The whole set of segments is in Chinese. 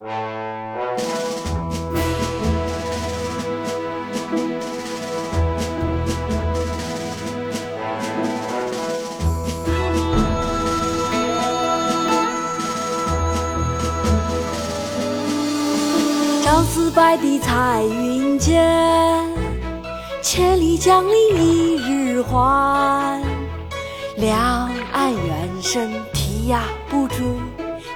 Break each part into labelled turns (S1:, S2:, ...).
S1: 朝辞白帝彩云间，千里江陵一日还。两岸猿声啼不住，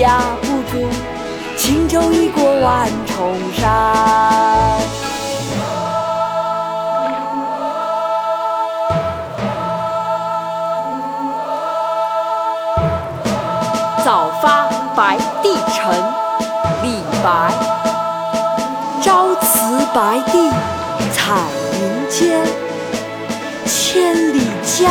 S1: 啼呀不住，轻舟已过万重山。早发白帝城，李白。朝辞白帝彩云间，千里江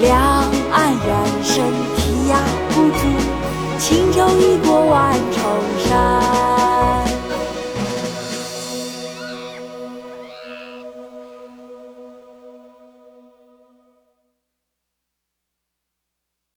S1: 两岸猿声啼呀不住，轻舟已过万重山。